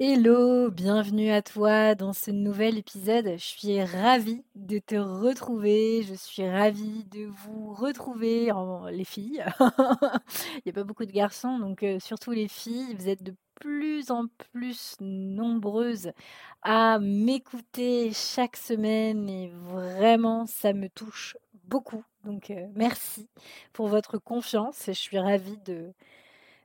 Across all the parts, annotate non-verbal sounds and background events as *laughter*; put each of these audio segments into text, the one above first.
Hello, bienvenue à toi dans ce nouvel épisode. Je suis ravie de te retrouver. Je suis ravie de vous retrouver, les filles. *laughs* Il n'y a pas beaucoup de garçons, donc euh, surtout les filles. Vous êtes de plus en plus nombreuses à m'écouter chaque semaine et vraiment, ça me touche beaucoup. Donc euh, merci pour votre confiance et je suis ravie de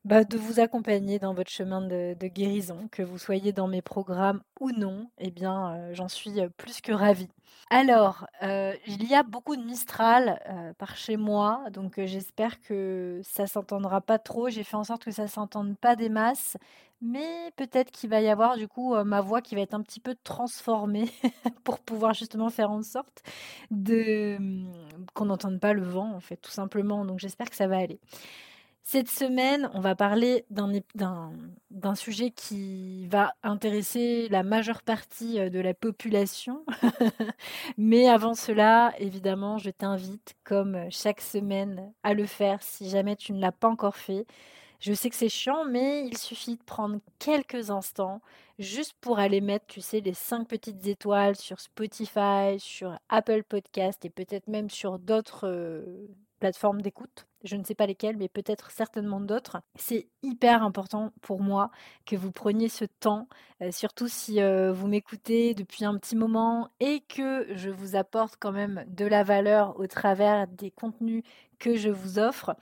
bah, de vous accompagner dans votre chemin de, guérison, que vous soyez dans mes programmes ou non, eh bien, euh, j'en suis euh, plus que ravie. Alors, euh, il y a beaucoup de Mistral par chez moi, donc j'espère que ça s'entendra pas trop. J'ai fait en sorte que ça s'entende pas des masses, mais peut-être qu'il va y avoir du coup ma voix qui va être un petit peu transformée *laughs* pour pouvoir justement faire en sorte mmh, qu'on n'entende pas le vent, en fait, tout simplement. Donc j'espère que ça va aller. Cette semaine, on va parler d'un sujet qui va intéresser la majeure partie euh, de la population. *laughs* Mais avant cela, évidemment, je t'invite, comme chaque semaine, à le faire si jamais tu ne l'as pas encore fait. Je sais que c'est chiant, mais il suffit de prendre quelques instants juste pour aller mettre, tu sais, les cinq petites étoiles sur Spotify, sur Apple Podcast et peut-être même sur d'autres euh, plateformes d'écoute. Je ne sais pas lesquelles, mais peut-être certainement d'autres. C'est hyper important pour moi que vous preniez ce temps, euh, surtout si euh, vous m'écoutez depuis un petit moment et que je vous apporte quand même de la valeur au travers des contenus que je vous offre.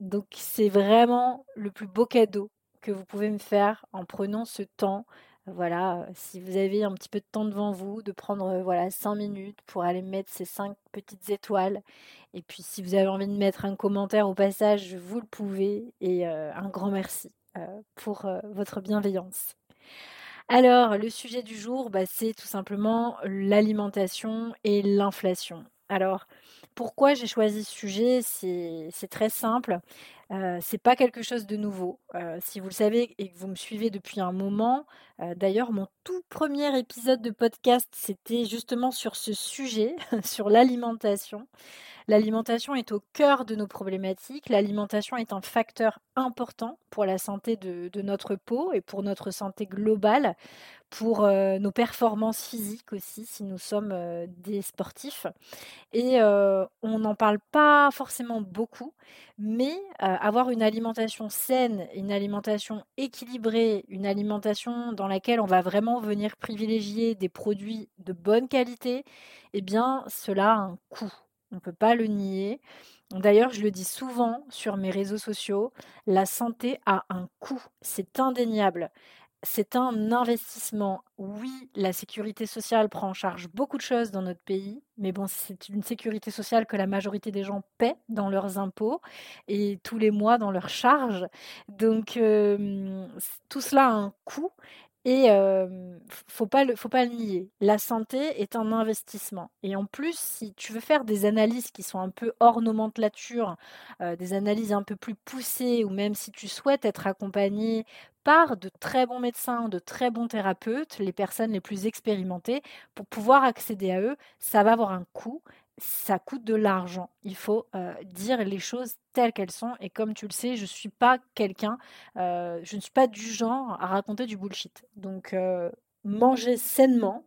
Donc c'est vraiment le plus beau cadeau que vous pouvez me faire en prenant ce temps voilà, si vous avez un petit peu de temps devant vous, de prendre voilà 5 minutes pour aller mettre ces 5 petites étoiles. Et puis si vous avez envie de mettre un commentaire au passage, vous le pouvez. Et un grand merci pour votre bienveillance. Alors, le sujet du jour, bah, c'est tout simplement l'alimentation et l'inflation. Alors, pourquoi j'ai choisi ce sujet? C'est très simple. Euh, c'est pas quelque chose de nouveau. Si vous le savez et que vous me suivez depuis un moment, d'ailleurs, mon tout premier épisode de podcast, c'était justement sur ce sujet, *laughs* sur l'alimentation. L'alimentation est au cœur de nos problématiques. L'alimentation est un facteur important pour la santé de, notre peau et pour notre santé globale, pour nos performances physiques aussi, si nous sommes des sportifs. Et on n'en parle pas forcément beaucoup, mais avoir une alimentation saine, une alimentation équilibrée, une alimentation dans laquelle on va vraiment venir privilégier des produits de bonne qualité, eh bien, cela a un coût. On ne peut pas le nier. D'ailleurs, je le dis souvent sur mes réseaux sociaux, la santé a un coût, c'est indéniable. C'est un investissement. Oui, la sécurité sociale prend en charge beaucoup de choses dans notre pays, mais bon, c'est une sécurité sociale que la majorité des gens paient dans leurs impôts et tous les mois dans leurs charges. Donc, tout cela a un coût et faut pas le faut pas le nier. La santé est un investissement et en plus, si tu veux faire des analyses qui sont un peu hors nomenclature, des analyses un peu plus poussées ou même si tu souhaites être accompagné par de très bons médecins, de très bons thérapeutes, les personnes les plus expérimentées, pour pouvoir accéder à eux, ça va avoir un coût ça coûte de l'argent. Il faut dire les choses telles qu'elles sont. Et comme tu le sais, je suis pas quelqu'un, je ne suis pas du genre à raconter du bullshit. Donc, manger sainement,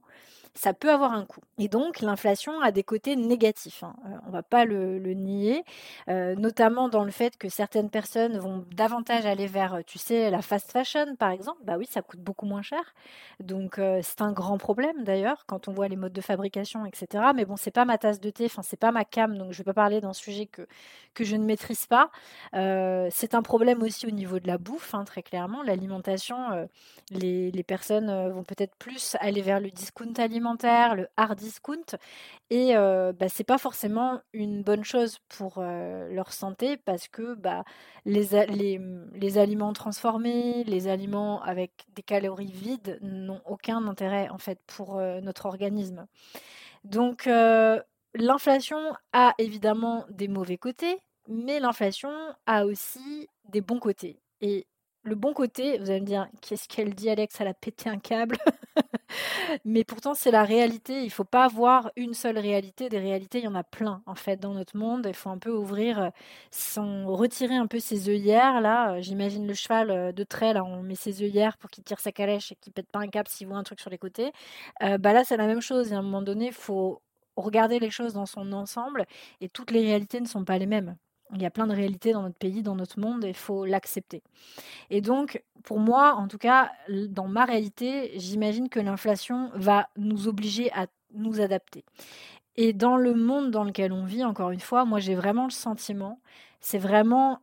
ça peut avoir un coût. Et donc l'inflation a des côtés négatifs, hein. euh, on ne va pas le, nier, euh, notamment dans le fait que certaines personnes vont davantage aller vers, tu sais, la fast fashion par exemple. Bah oui, ça coûte beaucoup moins cher. Donc euh, c'est un grand problème d'ailleurs quand on voit les modes de fabrication, etc. Mais bon, c'est pas ma tasse de thé, enfin c'est pas ma cam, donc je ne vais pas parler d'un sujet que, que je ne maîtrise pas. c'est un problème aussi au niveau de la bouffe, hein, très clairement. L'alimentation, les, les, personnes vont peut-être plus aller vers le discount alimentaire le hard discount. Et bah, c'est pas forcément une bonne chose pour leur santé parce que bah, les, les aliments transformés, les aliments avec des calories vides n'ont aucun intérêt en fait pour notre organisme. Donc l'inflation a évidemment des mauvais côtés, mais l'inflation a aussi des bons côtés. Et le bon côté, vous allez me dire, qu'est-ce qu'elle dit Alex Elle a pété un câble. *laughs* Mais pourtant, c'est la réalité. Il ne faut pas avoir une seule réalité. Des réalités, il y en a plein, en fait, dans notre monde. Il faut un peu ouvrir, euh, retirer un peu ses œillères. Là, euh, j'imagine le cheval euh, de trait, là, on met ses œillères pour qu'il tire sa calèche et qu'il pète pas un câble s'il voit un truc sur les côtés. bah là, c'est la même chose. Et à un moment donné, il faut regarder les choses dans son ensemble. Et toutes les réalités ne sont pas les mêmes. Il y a plein de réalités dans notre pays, dans notre monde, et il faut l'accepter. Et donc, pour moi, en tout cas, dans ma réalité, j'imagine que l'inflation va nous obliger à nous adapter. Et dans le monde dans lequel on vit, encore une fois, moi j'ai vraiment le sentiment, c'est vraiment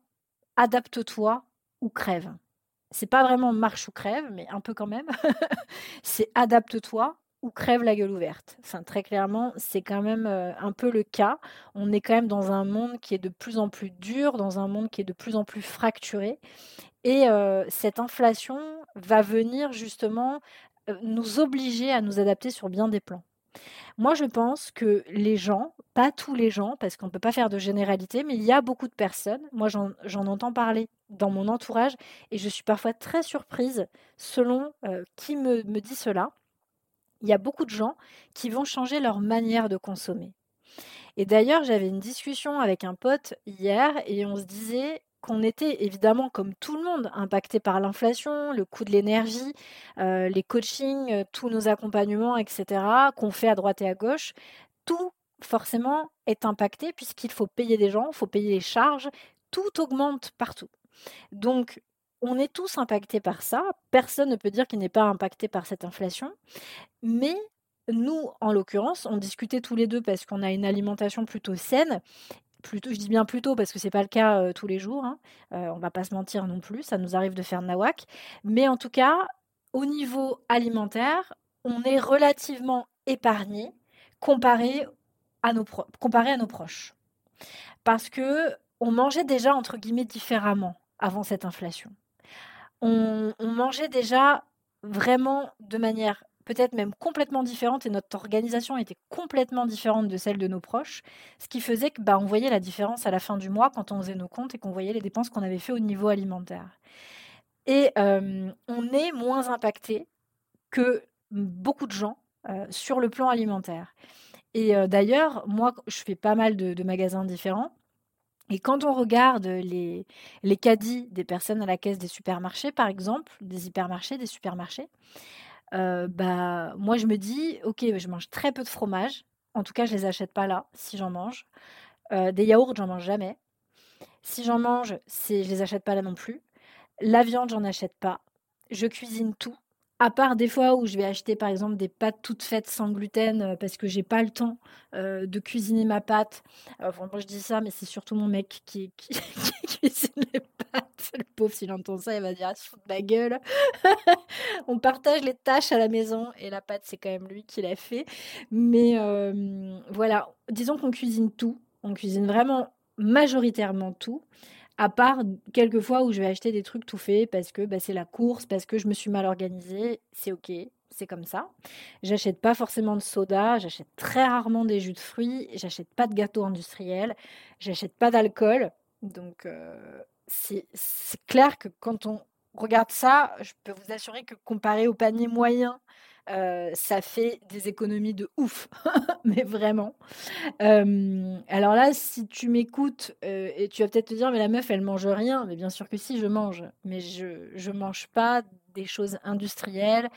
adapte-toi ou crève. C'est pas vraiment marche ou crève, mais un peu quand même. *laughs* c'est adapte-toi ou crève la gueule ouverte. Très clairement, c'est quand même euh, un peu le cas. On est quand même dans un monde qui est de plus en plus dur, dans un monde qui est de plus en plus fracturé. Et euh, cette inflation va venir justement euh, nous obliger à nous adapter sur bien des plans. Moi, je pense que les gens, pas tous les gens, parce qu'on ne peut pas faire de généralité, mais il y a beaucoup de personnes, moi j'en entends parler dans mon entourage, et je suis parfois très surprise selon qui me dit cela il y a beaucoup de gens qui vont changer leur manière de consommer. Et d'ailleurs, j'avais une discussion avec un pote hier et on se disait qu'on était évidemment, comme tout le monde, impacté par l'inflation, le coût de l'énergie, euh, les coachings, euh, tous nos accompagnements, etc., qu'on fait à droite et à gauche. Tout, forcément, est impacté puisqu'il faut payer des gens, il faut payer les charges, tout augmente partout. Donc, on est tous impactés par ça. Personne ne peut dire qu'il n'est pas impacté par cette inflation. Mais nous, en l'occurrence, on discutait tous les deux parce qu'on a une alimentation plutôt saine. Plutôt, je dis bien plutôt parce que ce n'est pas le cas tous les jours. Hein. Euh, on va pas se mentir non plus. Ça nous arrive de faire nawak. Mais en tout cas, au niveau alimentaire, on est relativement épargné comparé à nos, comparé à nos proches. Parce que on mangeait déjà entre guillemets différemment avant cette inflation on, mangeait déjà vraiment de manière peut-être même complètement différente et notre organisation était complètement différente de celle de nos proches, ce qui faisait que bah, on voyait la différence à la fin du mois quand on faisait nos comptes et qu'on voyait les dépenses qu'on avait fait au niveau alimentaire. Et on est moins impacté que beaucoup de gens sur le plan alimentaire. Et d'ailleurs, moi, je fais pas mal de magasins différents. Et quand on regarde les, les caddies des personnes à la caisse des supermarchés, par exemple, des hypermarchés, des supermarchés, euh, bah, moi je me dis, ok, je mange très peu de fromage. En tout cas, je les achète pas là, si j'en mange. Euh, des yaourts, j'en mange jamais. Si j'en mange, c'est, je les achète pas là non plus. La viande, j'en achète pas. Je cuisine tout. À part des fois où je vais acheter par exemple des pâtes toutes faites sans gluten euh, parce que j'ai pas le temps euh, de cuisiner ma pâte. Enfin, je dis ça, mais c'est surtout mon mec *laughs* qui, qui, cuisine les pâtes. Le pauvre, s'il entend ça, il va dire ah, se fout de ma gueule. *laughs* On partage les tâches à la maison et la pâte, c'est quand même lui qui l'a fait. Mais euh, voilà, disons qu'on cuisine tout. On cuisine vraiment majoritairement tout à part quelques fois où je vais acheter des trucs tout faits parce que bah, c'est la course, parce que je me suis mal organisée, c'est ok, c'est comme ça. J'achète pas forcément de soda, j'achète très rarement des jus de fruits, j'achète pas de gâteaux industriels, j'achète pas d'alcool. Donc euh, c'est clair que quand on regarde ça, je peux vous assurer que comparé au panier moyen euh, ça fait des économies de ouf, *laughs* mais vraiment. alors là, si tu m'écoutes euh, et tu vas peut-être te dire, mais la meuf, elle mange rien. Mais bien sûr que si, je mange. Mais je ne mange pas des choses industrielles.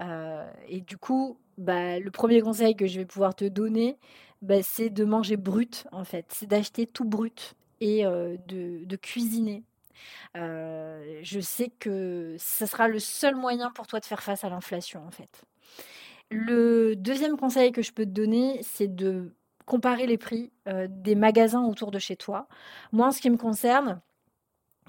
Euh, et du coup, bah, le premier conseil que je vais pouvoir te donner, bah, c'est de manger brut, en fait. C'est d'acheter tout brut et de, de cuisiner je sais que ce sera le seul moyen pour toi de faire face à l'inflation, en fait. Le deuxième conseil que je peux te donner, c'est de comparer les prix des magasins autour de chez toi. Moi, en ce qui me concerne,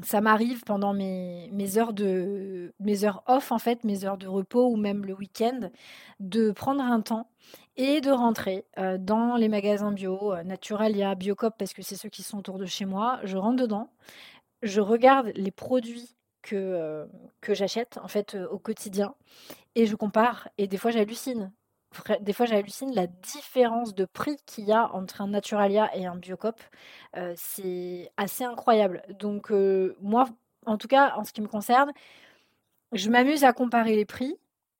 ça m'arrive pendant mes, heures de mes heures off en fait, mes heures de repos ou même le week-end, de prendre un temps et de rentrer dans les magasins bio, Naturalia, Biocop parce que c'est ceux qui sont autour de chez moi. Je rentre dedans, je regarde les produits que, que j'achète en fait au quotidien et je compare et des fois j'hallucine. Des fois j'hallucine la différence de prix qu'il y a entre un Naturalia et un Biocop. c'est assez incroyable. Donc moi, en tout cas en ce qui me concerne, je m'amuse à comparer les prix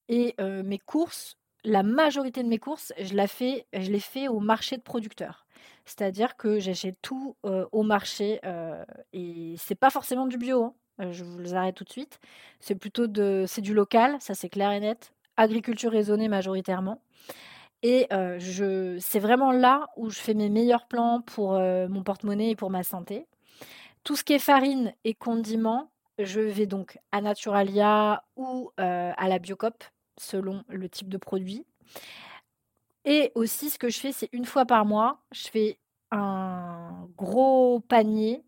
et mes courses, la majorité de mes courses, je, la fais, je les fais au marché de producteurs. C'est-à-dire que j'achète tout au marché et c'est pas forcément du bio. Hein. Euh, je vous les arrête tout de suite. C'est plutôt de, c'est du local, ça c'est clair et net. Agriculture raisonnée majoritairement. Et euh, je, c'est vraiment là où je fais mes meilleurs plans pour euh, mon porte-monnaie et pour ma santé. Tout ce qui est farine et condiments, je vais donc à Naturalia ou à la Biocop, selon le type de produit. Et aussi, ce que je fais, c'est une fois par mois, je fais un gros panier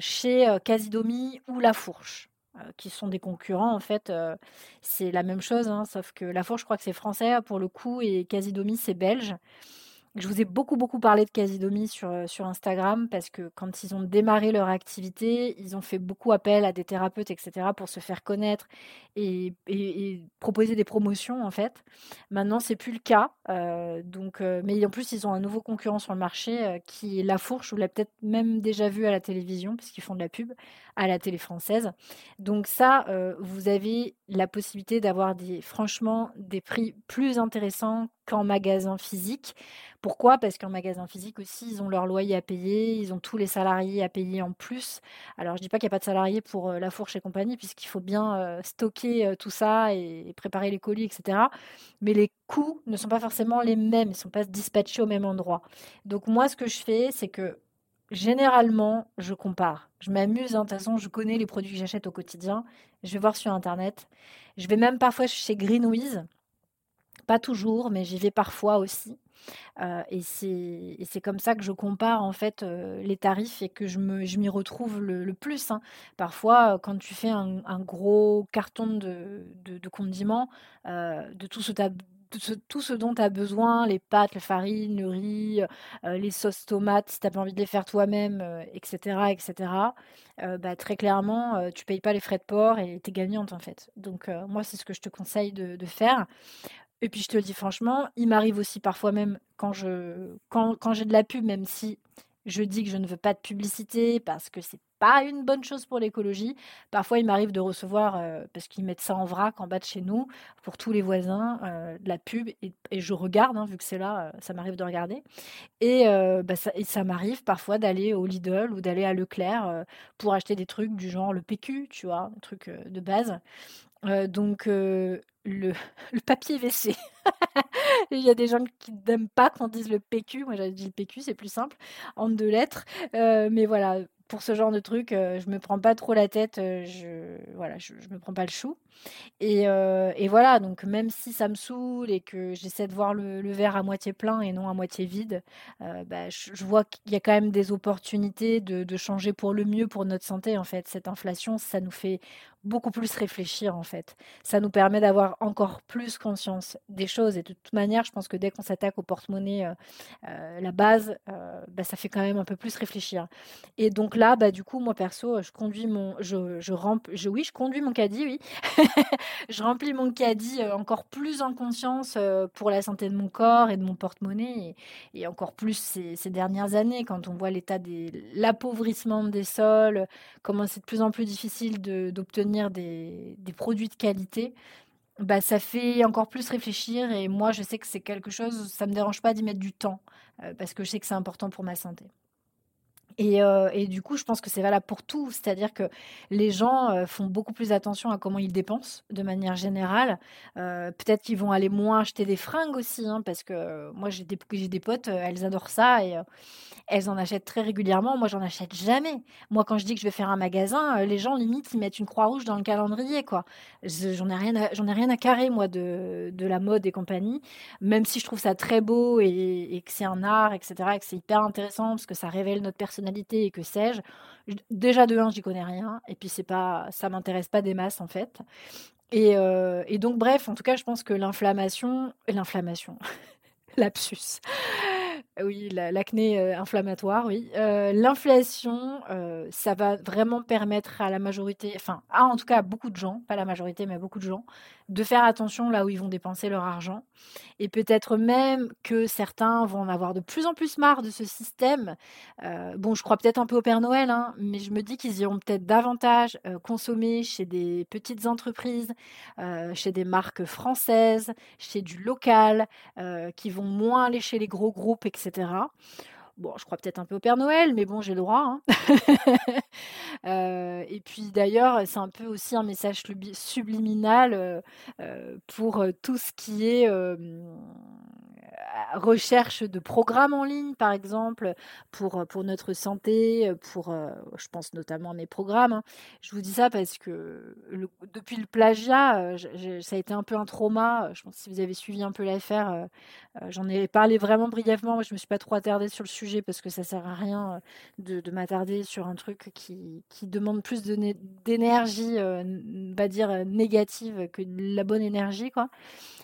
chez euh, Casidomi ou La Fourche euh, qui sont des concurrents. En fait, c'est la même chose, hein, sauf que La Fourche, je crois que c'est français pour le coup, et Casidomi, c'est belge. Je vous ai beaucoup, beaucoup parlé de Casidomi sur, euh, sur Instagram parce que quand ils ont démarré leur activité, ils ont fait beaucoup appel à des thérapeutes, etc., pour se faire connaître et, proposer des promotions, en fait. Maintenant, c'est plus le cas. Euh, donc, euh, mais en plus, ils ont un nouveau concurrent sur le marché qui est La Fourche, vous l'avez peut-être même déjà vu à la télévision, puisqu'ils font de la pub à la télé française. Donc ça, vous avez la possibilité d'avoir des, franchement des prix plus intéressants qu'en magasin physique. Pourquoi? Parce qu'en magasin physique aussi, ils ont leur loyer à payer, ils ont tous les salariés à payer en plus. Alors je dis pas qu'il n'y a pas de salariés pour euh, la fourche et compagnie, puisqu'il faut bien euh, stocker euh, tout ça et, préparer les colis, etc. Mais les coûts ne sont pas forcément les mêmes, ils ne sont pas dispatchés au même endroit. Donc moi, ce que je fais, c'est que généralement, je compare. Je m'amuse, hein, de toute façon, je connais les produits que j'achète au quotidien. Je vais voir sur Internet. Je vais même parfois chez Greenwiz. Pas toujours, mais j'y vais parfois aussi. Euh, et c'est comme ça que je compare en fait les tarifs et que je m'y retrouve le, plus. Hein. Parfois, quand tu fais un, gros carton de, de, condiments, de tout ce, tout ce dont tu as besoin, les pâtes, la farine, le riz, les sauces tomates, si tu n'as pas envie de les faire toi-même, etc., etc., bah, très clairement, tu payes pas les frais de port et tu es gagnante en fait. Donc moi, c'est ce que je te conseille de, de faire. Et puis je te le dis franchement, il m'arrive aussi parfois même quand je quand, j'ai de la pub, même si je dis que je ne veux pas de publicité parce que c'est pas une bonne chose pour l'écologie. Parfois, il m'arrive de recevoir, euh, parce qu'ils mettent ça en vrac en bas de chez nous, pour tous les voisins, euh, de la pub. Et, je regarde, hein, vu que c'est là, euh, ça m'arrive de regarder. Et, bah, ça, et ça m'arrive parfois d'aller au Lidl ou d'aller à Leclerc pour acheter des trucs du genre le PQ, tu vois, un truc de base. Donc, *laughs* le, papier WC. *laughs* Il y a des gens qui n'aiment pas qu'on dise le PQ. Moi, j'avais dit le PQ, c'est plus simple, en deux lettres. Euh, mais voilà, pour ce genre de truc, euh, je me prends pas trop la tête. Euh, je voilà, je, me prends pas le chou. Et, et, voilà, donc même si ça me saoule et que j'essaie de voir le, verre à moitié plein et non à moitié vide, bah, je, vois qu'il y a quand même des opportunités de, changer pour le mieux pour notre santé. En fait, cette inflation, ça nous fait beaucoup plus réfléchir en fait. Ça nous permet d'avoir encore plus conscience des choses et de toute manière, je pense que dès qu'on s'attaque au porte-monnaie, euh, euh, la base, euh, bah, ça fait quand même un peu plus réfléchir. Et donc là, bah, du coup, moi perso, je conduis mon, je, je, je oui, je conduis mon caddie, oui, *laughs* je remplis mon caddie encore plus en conscience pour la santé de mon corps et de mon porte-monnaie et, encore plus ces, dernières années quand on voit l'état des l'appauvrissement des sols, comment c'est de plus en plus difficile d'obtenir des, produits de qualité, bah, ça fait encore plus réfléchir. Et moi, je sais que c'est quelque chose, ça me dérange pas d'y mettre du temps, euh, parce que je sais que c'est important pour ma santé. Euh, et, du coup, je pense que c'est valable pour tout. C'est-à-dire que les gens euh, font beaucoup plus attention à comment ils dépensent de manière générale. Euh, peut-être qu'ils vont aller moins acheter des fringues aussi, hein, parce que moi, j'ai des, des potes, elles adorent ça et elles en achètent très régulièrement. Moi, j'en achète jamais. Moi, quand je dis que je vais faire un magasin, les gens, limite, ils mettent une croix rouge dans le calendrier. quoi. J'en ai, rien à, ai rien à carrer, moi, de, de, la mode et compagnie. Même si je trouve ça très beau et, et que c'est un art, etc., et que c'est hyper intéressant parce que ça révèle notre personnalité et que sais-je. Déjà de un, j'y connais rien, et puis c'est pas, ça m'intéresse pas des masses en fait. Et, euh, et, donc bref, en tout cas, je pense que l'inflammation, l'inflammation, *laughs* lapsus, Oui, l'acné euh, inflammatoire, oui. Euh, l'inflation, euh, ça va vraiment permettre à la majorité, enfin, en tout cas à beaucoup de gens, pas la majorité, mais à beaucoup de gens, de faire attention là où ils vont dépenser leur argent. Et peut-être même que certains vont en avoir de plus en plus marre de ce système. bon, je crois peut-être un peu au Père Noël, hein, mais je me dis qu'ils iront peut-être davantage consommer chez des petites entreprises, chez des marques françaises, chez du local, qui vont moins aller chez les gros groupes, etc. Bon, je crois peut-être un peu au Père Noël, mais bon, j'ai le droit. Hein. *laughs* Euh, et puis d'ailleurs, c'est un peu aussi un message subliminal euh, euh, pour tout ce qui est recherche de programmes en ligne, par exemple, pour, pour notre santé, pour, je pense notamment à mes programmes. Hein. Je vous dis ça parce que depuis le plagiat, ça a été un peu un trauma. Je pense que si vous avez suivi un peu l'affaire, j'en ai parlé vraiment brièvement. Je me suis pas trop attardée sur le sujet parce que ça sert à rien de, de m'attarder sur un truc qui, qui demande plus d'énergie, on va dire, négative que de la bonne énergie, quoi.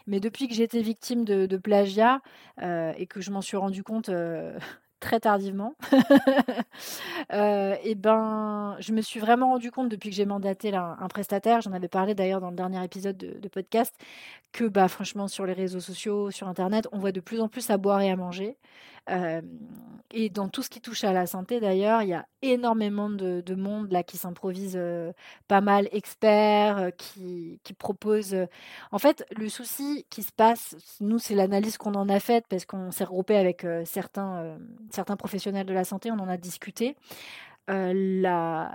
Mais depuis que j'ai été victime de, plagiat euh, et que je m'en suis rendu compte euh, *laughs* très tardivement, *laughs* euh, et ben, je me suis vraiment rendu compte depuis que j'ai mandaté un prestataire, j'en avais parlé d'ailleurs dans le dernier épisode de, podcast, que bah, franchement sur les réseaux sociaux, sur Internet, on voit de plus en plus à boire et à manger. Et dans tout ce qui touche à la santé, d'ailleurs, il y a énormément de, monde là qui s'improvise pas mal experts, qui, qui propose. En fait, le souci qui se passe, nous, c'est l'analyse qu'on en a faite parce qu'on s'est regroupé avec certains professionnels de la santé, on en a discuté. La,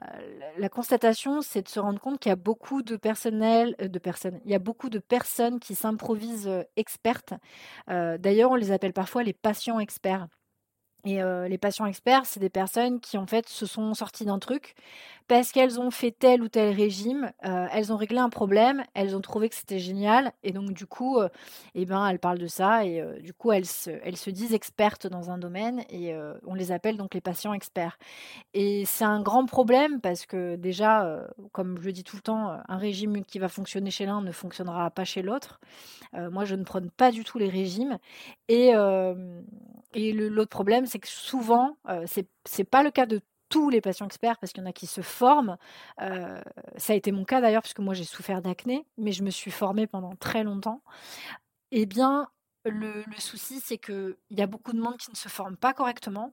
constatation, c'est de se rendre compte qu'il y a beaucoup de personnel, de personnes, il y a beaucoup de personnes qui s'improvisent expertes. D'ailleurs, on les appelle parfois les patients experts. Et les patients experts, c'est des personnes qui en fait se sont sorties d'un truc parce qu'elles ont fait tel ou tel régime, elles ont réglé un problème, elles ont trouvé que c'était génial et donc du coup, eh ben elles parlent de ça et du coup elles se, elles se disent expertes dans un domaine et on les appelle donc les patients experts. Et c'est un grand problème parce que déjà, comme je le dis tout le temps, un régime qui va fonctionner chez l'un ne fonctionnera pas chez l'autre. moi, je ne prône pas du tout les régimes et et l'autre problème, c'est que souvent, euh, c'est c'est pas le cas de tous les patients experts parce qu'il y en a qui se forment. Euh, ça a été mon cas d'ailleurs puisque moi j'ai souffert d'acné, mais je me suis formée pendant très longtemps. Eh bien, le, souci, c'est qu'il y a beaucoup de monde qui ne se forme pas correctement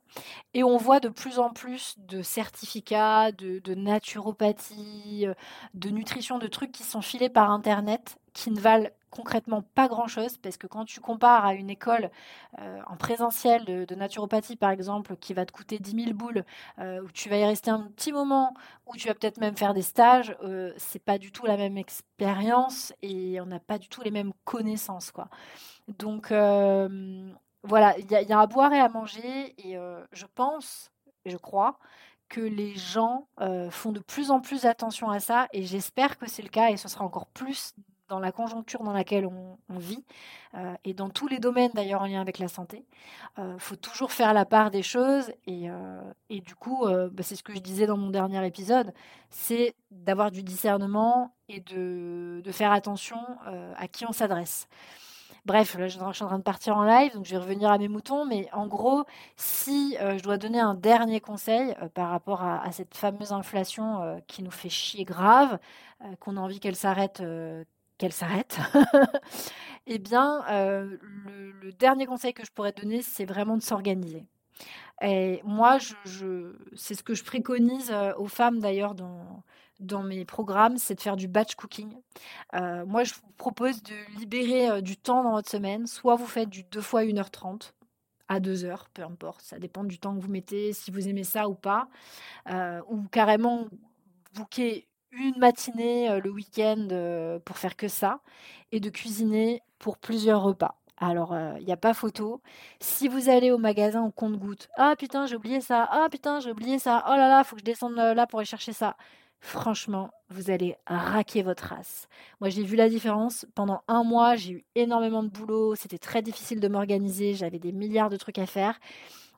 et on voit de plus en plus de certificats, de, de naturopathie, euh, de nutrition, de trucs qui sont filés par Internet qui ne valent concrètement pas grand-chose, parce que quand tu compares à une école euh, en présentiel de, naturopathie, par exemple, qui va te coûter 10 000 boules, euh, où tu vas y rester un petit moment, où tu vas peut-être même faire des stages, euh, c'est pas du tout la même expérience et on n'a pas du tout les mêmes connaissances, quoi. Donc, voilà, il y, y, a à boire et à manger, et je pense, je crois, que les gens font de plus en plus attention à ça, et j'espère que c'est le cas, et ce sera encore plus dans la conjoncture dans laquelle on, vit, euh, et dans tous les domaines d'ailleurs en lien avec la santé. Il euh, faut toujours faire la part des choses, et, euh, et du coup, bah, c'est ce que je disais dans mon dernier épisode, c'est d'avoir du discernement et de, de faire attention à qui on s'adresse. Bref, là, je suis en train de partir en live, donc je vais revenir à mes moutons. Mais en gros, si je dois donner un dernier conseil par rapport à, à, cette fameuse inflation qui nous fait chier grave, qu'on a envie qu'elle s'arrête qu'elle s'arrête, *laughs* eh bien, euh, le, dernier conseil que je pourrais donner, c'est vraiment de s'organiser. Et moi, je, c'est ce que je préconise euh, aux femmes d'ailleurs dans, dans mes programmes, c'est de faire du batch cooking. Euh, moi, je vous propose de libérer du temps dans votre semaine. Soit vous faites du 2 fois 1h30 à 2 heures, peu importe, ça dépend du temps que vous mettez, si vous aimez ça ou pas. ou carrément booker une matinée euh, le week-end euh, pour faire que ça et de cuisiner pour plusieurs repas. Alors, il euh, n'y a pas photo. Si vous allez au magasin au compte-goutte, ah putain, j'ai oublié ça, ah putain, j'ai oublié ça, oh là là, faut que je descende là pour aller chercher ça. Franchement, vous allez raquer votre race. Moi, j'ai vu la différence. Pendant un mois, j'ai eu énormément de boulot. C'était très difficile de m'organiser. J'avais des milliards de trucs à faire.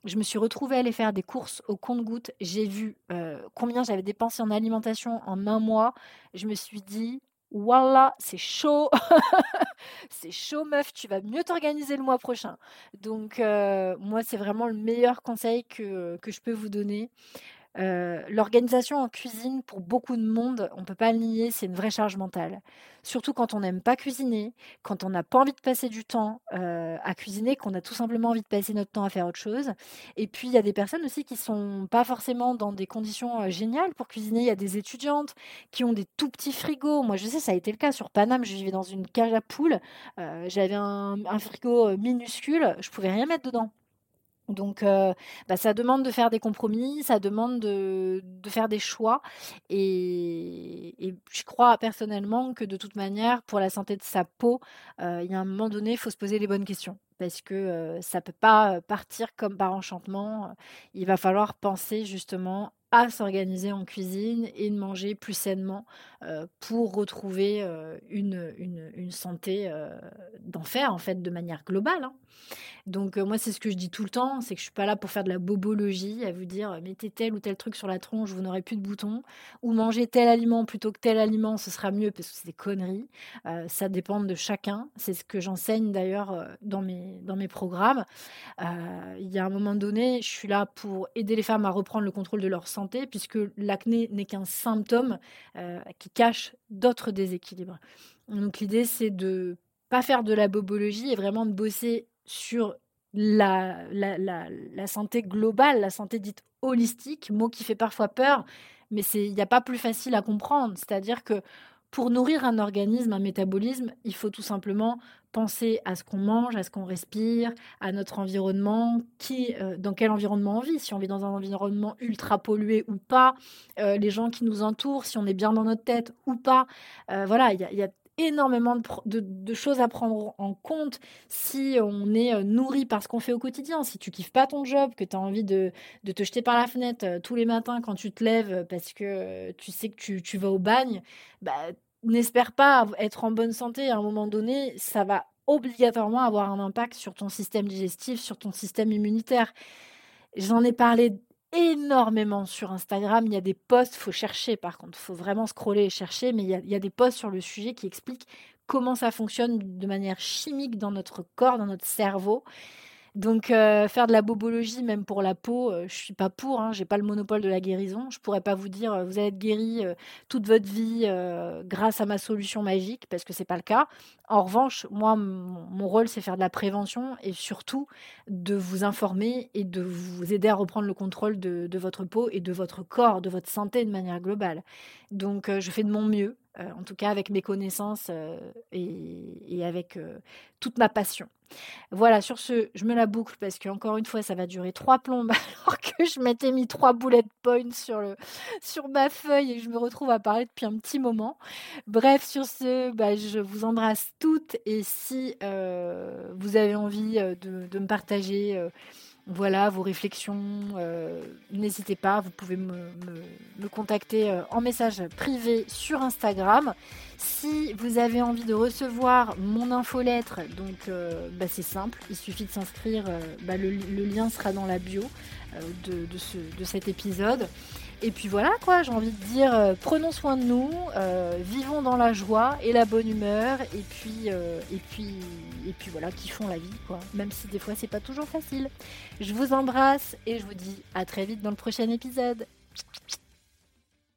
Je me suis retrouvée à aller faire des courses au compte-gouttes. J'ai vu euh, combien j'avais dépensé en alimentation en un mois. Je me suis dit, voilà, c'est chaud. *laughs* c'est chaud, meuf, tu vas mieux t'organiser le mois prochain. Donc, euh, moi, c'est vraiment le meilleur conseil que, que je peux vous donner. Euh, l'organisation en cuisine, pour beaucoup de monde, on ne peut pas le nier, c'est une vraie charge mentale. Surtout quand on n'aime pas cuisiner, quand on n'a pas envie de passer du temps euh, à cuisiner, qu'on a tout simplement envie de passer notre temps à faire autre chose. Et puis, il y a des personnes aussi qui sont pas forcément dans des conditions euh, géniales pour cuisiner. Il y a des étudiantes qui ont des tout petits frigos. Moi, je sais, ça a été le cas sur Paname. Je vivais dans une cage à poules. J'avais un, un frigo minuscule. Je pouvais rien mettre dedans. Donc, euh, bah, ça demande de faire des compromis, ça demande de, faire des choix. Et, je crois personnellement que de toute manière, pour la santé de sa peau, euh, il y a un moment donné, il faut se poser les bonnes questions. Parce que euh, ça ne peut pas partir comme par enchantement. Il va falloir penser justement à s'organiser en cuisine et de manger plus sainement pour retrouver une, une, santé d'enfer, en fait, de manière globale. Hein. Donc moi, c'est ce que je dis tout le temps, c'est que je suis pas là pour faire de la bobologie, à vous dire mettez tel ou tel truc sur la tronche, vous n'aurez plus de boutons, ou mangez tel aliment plutôt que tel aliment, ce sera mieux parce que c'est des conneries. ça dépend de chacun. C'est ce que j'enseigne d'ailleurs dans mes, dans mes programmes. il y a un moment donné, je suis là pour aider les femmes à reprendre le contrôle de leur santé, puisque l'acné n'est qu'un symptôme qui cache d'autres déséquilibres. Donc l'idée, c'est de pas faire de la bobologie et vraiment de bosser sur la, la, santé globale, la santé dite holistique, mot qui fait parfois peur, mais il n'y a pas plus facile à comprendre. C'est-à-dire que pour nourrir un organisme, un métabolisme, il faut tout simplement penser à ce qu'on mange, à ce qu'on respire, à notre environnement, qui, euh, dans quel environnement on vit, si on vit dans un environnement ultra pollué ou pas, euh, les gens qui nous entourent, si on est bien dans notre tête ou pas. Euh, voilà, il y, a énormément de, choses à prendre en compte si on est euh, nourri par ce qu'on fait au quotidien. Si tu kiffes pas ton job, que tu as envie de, te jeter par la fenêtre euh, tous les matins quand tu te lèves euh, parce que tu sais que tu, vas au bagne, bah, n'espère pas être en bonne santé à un moment donné. Ça va obligatoirement avoir un impact sur ton système digestif, sur ton système immunitaire. J'en ai parlé énormément sur Instagram. Il y a des posts, faut chercher par contre, il faut vraiment scroller et chercher, mais il y, a, des posts sur le sujet qui expliquent comment ça fonctionne de manière chimique dans notre corps, dans notre cerveau. Donc euh, faire de la bobologie, même pour la peau, je euh, je suis pas pour. Hein, j'ai pas le monopole de la guérison. Je pourrais pas vous dire euh, vous allez être guéri toute votre vie grâce à ma solution magique parce que c'est pas le cas. En revanche, moi, mon rôle c'est faire de la prévention et surtout de vous informer et de vous aider à reprendre le contrôle de votre peau et de votre corps, de votre santé de manière globale. Donc je fais de mon mieux. En tout cas avec mes connaissances et, et, avec toute ma passion. Voilà, sur ce, je me la boucle parce qu'encore une fois, ça va durer trois plombes *laughs* alors que je m'étais mis trois bullet points sur, le, sur ma feuille et je me retrouve à parler depuis un petit moment. Bref, sur ce, bah, je vous embrasse toutes et si euh, vous avez envie euh, de, me partager euh, voilà vos réflexions. N'hésitez pas, vous pouvez me, contacter en message privé sur Instagram. Si vous avez envie de recevoir mon infolettre, donc bah, c'est simple, il suffit de s'inscrire, bah, le, lien sera dans la bio de, de cet épisode. Et puis voilà quoi, j'ai envie de dire, euh, prenons soin de nous, euh, vivons dans la joie et la bonne humeur, et puis, euh, et puis, et puis voilà, kiffons la vie quoi. Même si des fois c'est pas toujours facile. Je vous embrasse et je vous dis à très vite dans le prochain épisode.